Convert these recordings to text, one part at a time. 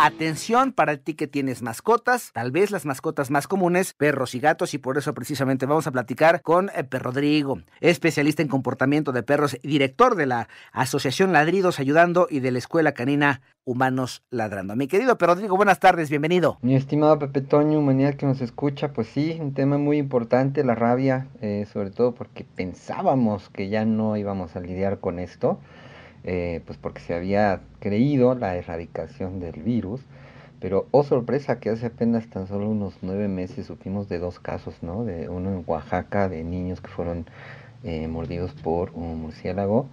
Atención para ti que tienes mascotas, tal vez las mascotas más comunes, perros y gatos, y por eso precisamente vamos a platicar con eh, Rodrigo, especialista en comportamiento de perros director de la Asociación Ladridos Ayudando y de la Escuela Canina Humanos Ladrando. Mi querido Perro Rodrigo, buenas tardes, bienvenido. Mi estimado Pepe Toño, humanidad que nos escucha, pues sí, un tema muy importante, la rabia, eh, sobre todo porque pensábamos que ya no íbamos a lidiar con esto. Eh, pues porque se había creído la erradicación del virus, pero oh sorpresa que hace apenas tan solo unos nueve meses supimos de dos casos, ¿no? De uno en Oaxaca de niños que fueron eh, mordidos por un murciélago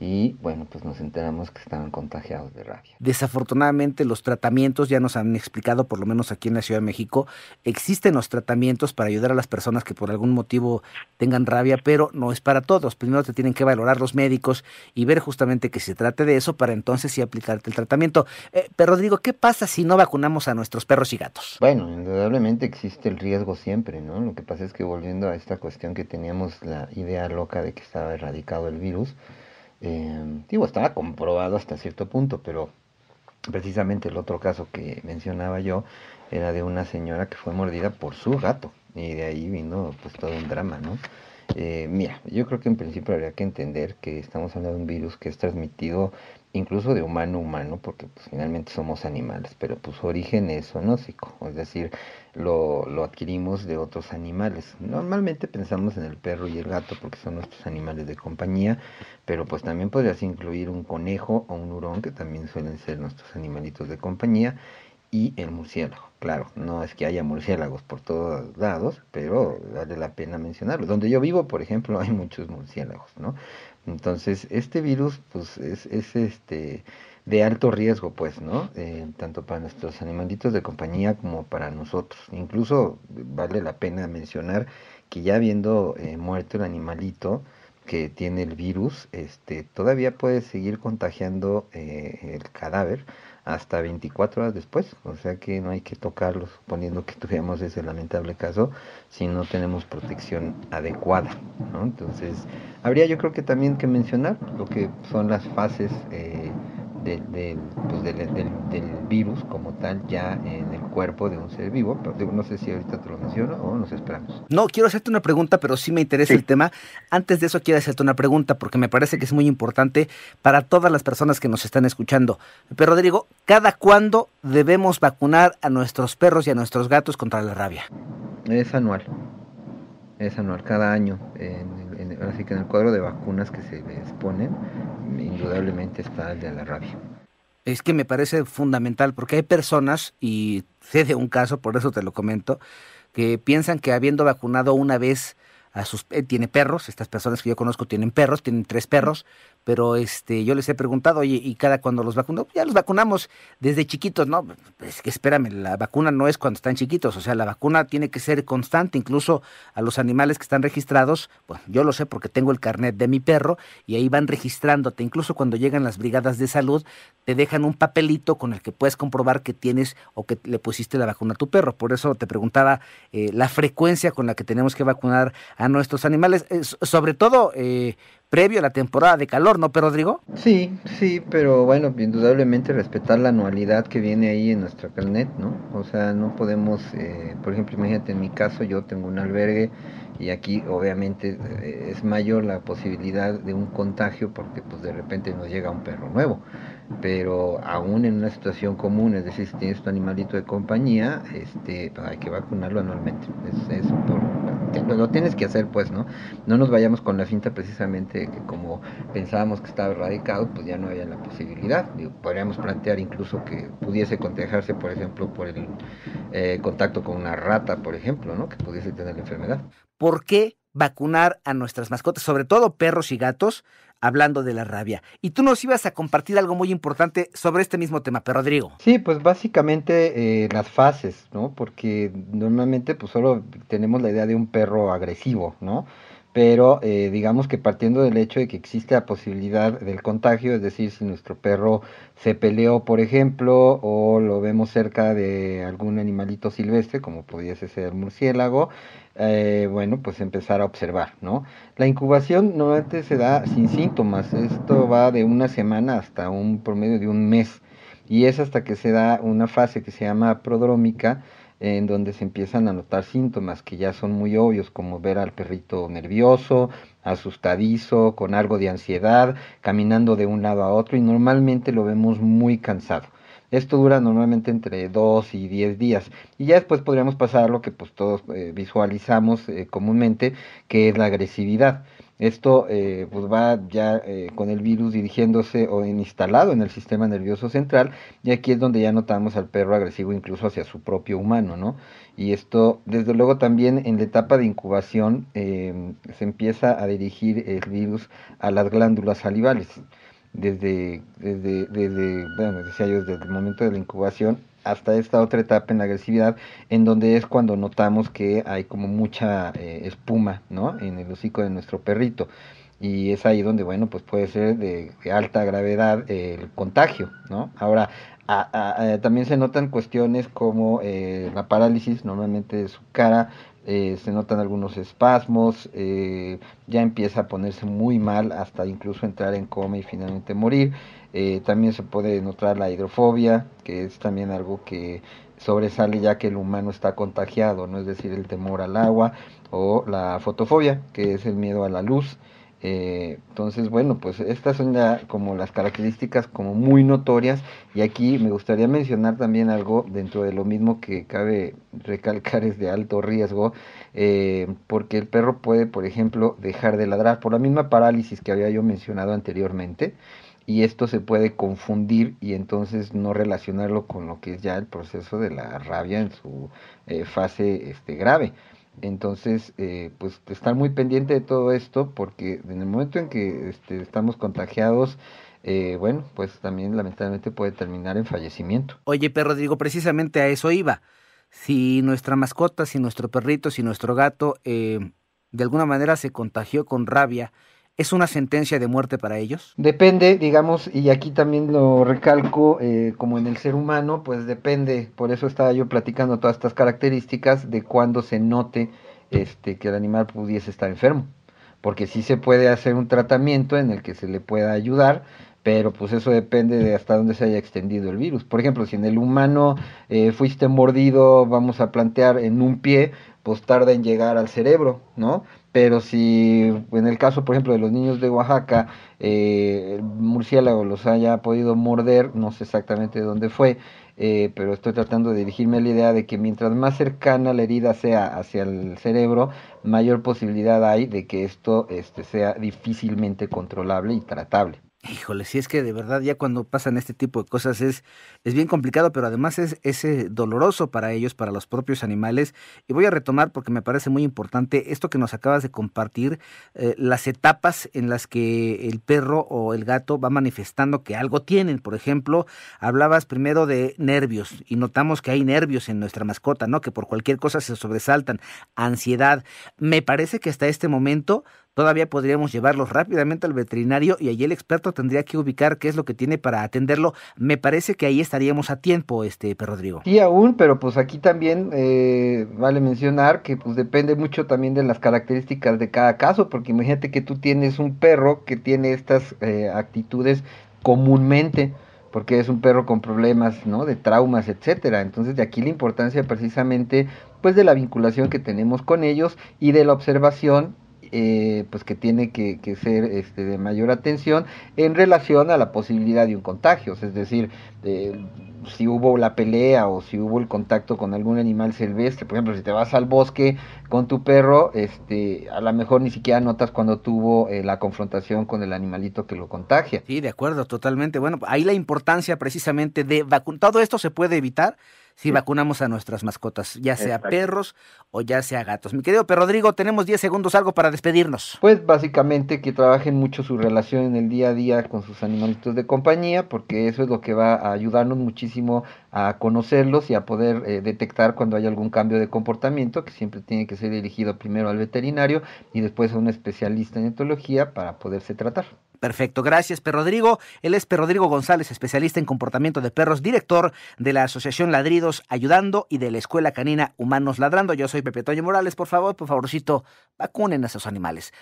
y bueno, pues nos enteramos que estaban contagiados de rabia. Desafortunadamente los tratamientos ya nos han explicado, por lo menos aquí en la Ciudad de México, existen los tratamientos para ayudar a las personas que por algún motivo tengan rabia, pero no es para todos. Primero te tienen que valorar los médicos y ver justamente que se trate de eso para entonces sí aplicarte el tratamiento. Eh, pero Rodrigo, ¿qué pasa si no vacunamos a nuestros perros y gatos? Bueno, indudablemente existe el riesgo siempre, ¿no? Lo que pasa es que volviendo a esta cuestión que teníamos la idea loca de que estaba erradicado el virus, eh, digo, estaba comprobado hasta cierto punto, pero precisamente el otro caso que mencionaba yo era de una señora que fue mordida por su gato y de ahí vino pues todo un drama, ¿no? Eh, mira, yo creo que en principio habría que entender que estamos hablando de un virus que es transmitido incluso de humano a humano, porque pues, finalmente somos animales, pero pues su origen es zoonósico, es decir, lo, lo adquirimos de otros animales. Normalmente pensamos en el perro y el gato porque son nuestros animales de compañía, pero pues también podrías incluir un conejo o un hurón, que también suelen ser nuestros animalitos de compañía, y el murciélago. Claro, no es que haya murciélagos por todos lados, pero vale la pena mencionarlo. Donde yo vivo, por ejemplo, hay muchos murciélagos, ¿no? Entonces, este virus, pues, es, es este de alto riesgo, pues, ¿no? Eh, tanto para nuestros animalitos de compañía como para nosotros. Incluso vale la pena mencionar que ya habiendo eh, muerto el animalito que tiene el virus, este, todavía puede seguir contagiando eh, el cadáver hasta 24 horas después, o sea que no hay que tocarlo, suponiendo que tuviéramos ese lamentable caso, si no tenemos protección adecuada, ¿no? Entonces, habría yo creo que también que mencionar lo que son las fases eh, pues, del, del, del, virus como tal ya en el cuerpo de un ser vivo, pero no sé si ahorita te lo menciono o nos esperamos. No, quiero hacerte una pregunta, pero sí me interesa el tema. Antes de eso quiero hacerte una pregunta porque me parece que es muy importante para todas las personas que nos están escuchando. Pero Rodrigo, ¿cada cuándo debemos vacunar a nuestros perros y a nuestros gatos contra la rabia? Es anual. Es anual, cada año. Así que en el cuadro de vacunas que se les indudablemente está el de la rabia. Es que me parece fundamental porque hay personas, y sé de un caso, por eso te lo comento, que piensan que habiendo vacunado una vez a sus eh, tiene perros, estas personas que yo conozco tienen perros, tienen tres perros, pero este yo les he preguntado, oye, ¿y cada cuando los vacunó? Ya los vacunamos desde chiquitos, ¿no? Es que espérame, la vacuna no es cuando están chiquitos, o sea, la vacuna tiene que ser constante, incluso a los animales que están registrados, bueno, yo lo sé porque tengo el carnet de mi perro y ahí van registrándote, incluso cuando llegan las brigadas de salud, te dejan un papelito con el que puedes comprobar que tienes o que le pusiste la vacuna a tu perro. Por eso te preguntaba eh, la frecuencia con la que tenemos que vacunar a nuestros animales, sobre todo eh, previo a la temporada de calor, ¿no, pero Rodrigo? Sí, sí, pero bueno, indudablemente respetar la anualidad que viene ahí en nuestra carnet, ¿no? O sea, no podemos, por ejemplo, imagínate en mi caso, yo tengo un albergue y aquí obviamente es mayor la posibilidad de un contagio porque pues de repente nos llega un perro nuevo pero aún en una situación común, es decir, si tienes tu animalito de compañía, este, pues, hay que vacunarlo anualmente. Es, lo tienes que hacer, pues, ¿no? No nos vayamos con la finta precisamente que como pensábamos que estaba erradicado, pues ya no había la posibilidad. podríamos plantear incluso que pudiese contagiarse, por ejemplo, por el eh, contacto con una rata, por ejemplo, ¿no? Que pudiese tener la enfermedad. ¿Por qué vacunar a nuestras mascotas, sobre todo perros y gatos, hablando de la rabia. Y tú nos ibas a compartir algo muy importante sobre este mismo tema, pero Rodrigo. Sí, pues básicamente eh, las fases, ¿no? Porque normalmente pues solo tenemos la idea de un perro agresivo, ¿no? Pero eh, digamos que partiendo del hecho de que existe la posibilidad del contagio, es decir, si nuestro perro se peleó, por ejemplo, o lo vemos cerca de algún animalito silvestre, como pudiese ser el murciélago, eh, bueno, pues empezar a observar, ¿no? La incubación normalmente se da sin síntomas, esto va de una semana hasta un promedio de un mes, y es hasta que se da una fase que se llama prodrómica, en donde se empiezan a notar síntomas que ya son muy obvios, como ver al perrito nervioso, asustadizo, con algo de ansiedad, caminando de un lado a otro y normalmente lo vemos muy cansado. Esto dura normalmente entre 2 y 10 días. Y ya después podríamos pasar a lo que pues todos eh, visualizamos eh, comúnmente, que es la agresividad. Esto eh, pues va ya eh, con el virus dirigiéndose o instalado en el sistema nervioso central y aquí es donde ya notamos al perro agresivo incluso hacia su propio humano, ¿no? Y esto, desde luego también en la etapa de incubación em, se empieza a dirigir el virus a las glándulas salivales. Desde, desde, desde, bueno, decía yo, desde el momento de la incubación hasta esta otra etapa en la agresividad, en donde es cuando notamos que hay como mucha eh, espuma, ¿no? En el hocico de nuestro perrito. Y es ahí donde, bueno, pues puede ser de, alta gravedad el contagio, ¿no? Ahora, también se notan cuestiones como eh, la parálisis, normalmente de su cara, eh, se notan algunos espasmos, ya empieza a ponerse muy mal hasta incluso entrar en coma y finalmente morir. Eh, también se puede notar la hidrofobia, que es también algo que sobresale ya que el humano está contagiado, no es decir, el temor al agua, o la fotofobia, que es el miedo a la luz. Eh, entonces, bueno, pues estas son ya como las características como muy notorias y aquí me gustaría mencionar también algo dentro de lo mismo que cabe recalcar es de alto riesgo, eh, porque el perro puede, por ejemplo, dejar de ladrar por la misma parálisis que había yo mencionado anteriormente y esto se puede confundir y entonces no relacionarlo con lo que es ya el proceso de la rabia en su eh, fase este, grave. Entonces, eh, pues estar muy pendiente de todo esto porque en el momento en que este, estamos contagiados, eh, bueno, pues también lamentablemente puede terminar en fallecimiento. Oye, perro, digo, precisamente a eso iba. Si nuestra mascota, si nuestro perrito, si nuestro gato de alguna manera se contagió con rabia, ¿Es una sentencia de muerte para ellos? Depende, digamos, y aquí también lo recalco, eh, como en el ser humano, pues depende, por eso estaba yo platicando todas estas características de cuando se note este, que el animal pudiese estar enfermo, porque sí se puede hacer un tratamiento en el que se le pueda ayudar, pero pues eso depende de hasta dónde se haya extendido el virus. Por ejemplo, si en el humano eh, fuiste mordido, vamos a plantear en un pie, pues tarda en llegar al cerebro, ¿no? Pero si en el caso, por ejemplo, de los niños de Oaxaca, eh, el murciélago los haya podido morder, no sé exactamente dónde fue, eh, pero estoy tratando de dirigirme a la idea de que mientras más cercana la herida sea hacia el cerebro, mayor posibilidad hay de que esto este, sea difícilmente controlable y tratable. Híjole, si es que de verdad ya cuando pasan este tipo de cosas es, es bien complicado, pero además es, es eh, doloroso para ellos, para los propios animales. Y voy a retomar porque me parece muy importante esto que nos acabas de compartir, eh, las etapas en las que el perro o el gato va manifestando que algo tienen. Por ejemplo, hablabas primero de nervios y notamos que hay nervios en nuestra mascota, ¿no? Que por cualquier cosa se sobresaltan, ansiedad. Me parece que hasta este momento todavía podríamos llevarlos rápidamente al veterinario y allí el experto tendría que ubicar qué es lo que tiene para atenderlo. Me parece que ahí estaríamos a tiempo, este Rodrigo. Sí, aún, pero pues aquí también eh, vale mencionar que pues depende mucho también de las características de cada caso, porque imagínate que tú tienes un perro que tiene estas eh, actitudes comúnmente porque es un perro con problemas, ¿no? De traumas, etcétera. Entonces, de aquí la importancia precisamente, pues, de la vinculación que tenemos con ellos y de la observación eh, pues que tiene que, ser este, de mayor atención en relación a la posibilidad de un contagio, es decir, si hubo la pelea o si hubo el contacto con algún animal silvestre, por ejemplo, si te vas al bosque con tu perro, este, a lo mejor ni siquiera notas cuando tuvo eh, la confrontación con el animalito que lo contagia. Sí, de acuerdo, totalmente. Bueno, ahí la importancia precisamente de vacunar, todo esto se puede evitar si vacunamos a nuestras mascotas, ya sea perros o ya sea gatos. Mi querido Perro Rodrigo, tenemos 10 segundos algo para despedirnos. Pues básicamente que trabajen mucho su relación en el día a día con sus animalitos de compañía, porque eso es lo que va a ayudarnos muchísimo a conocerlos y a poder eh, detectar cuando hay algún cambio de comportamiento, que siempre tiene que ser dirigido primero al veterinario y después a un especialista en etología para poderse tratar. Perfecto, gracias, Per Rodrigo. Él es Per Rodrigo González, especialista en comportamiento de perros, director de la Asociación Ladridos Ayudando y de la Escuela Canina Humanos Ladrando. Yo soy Pepe Toño Morales, por favor, por favorcito, vacunen a esos animales.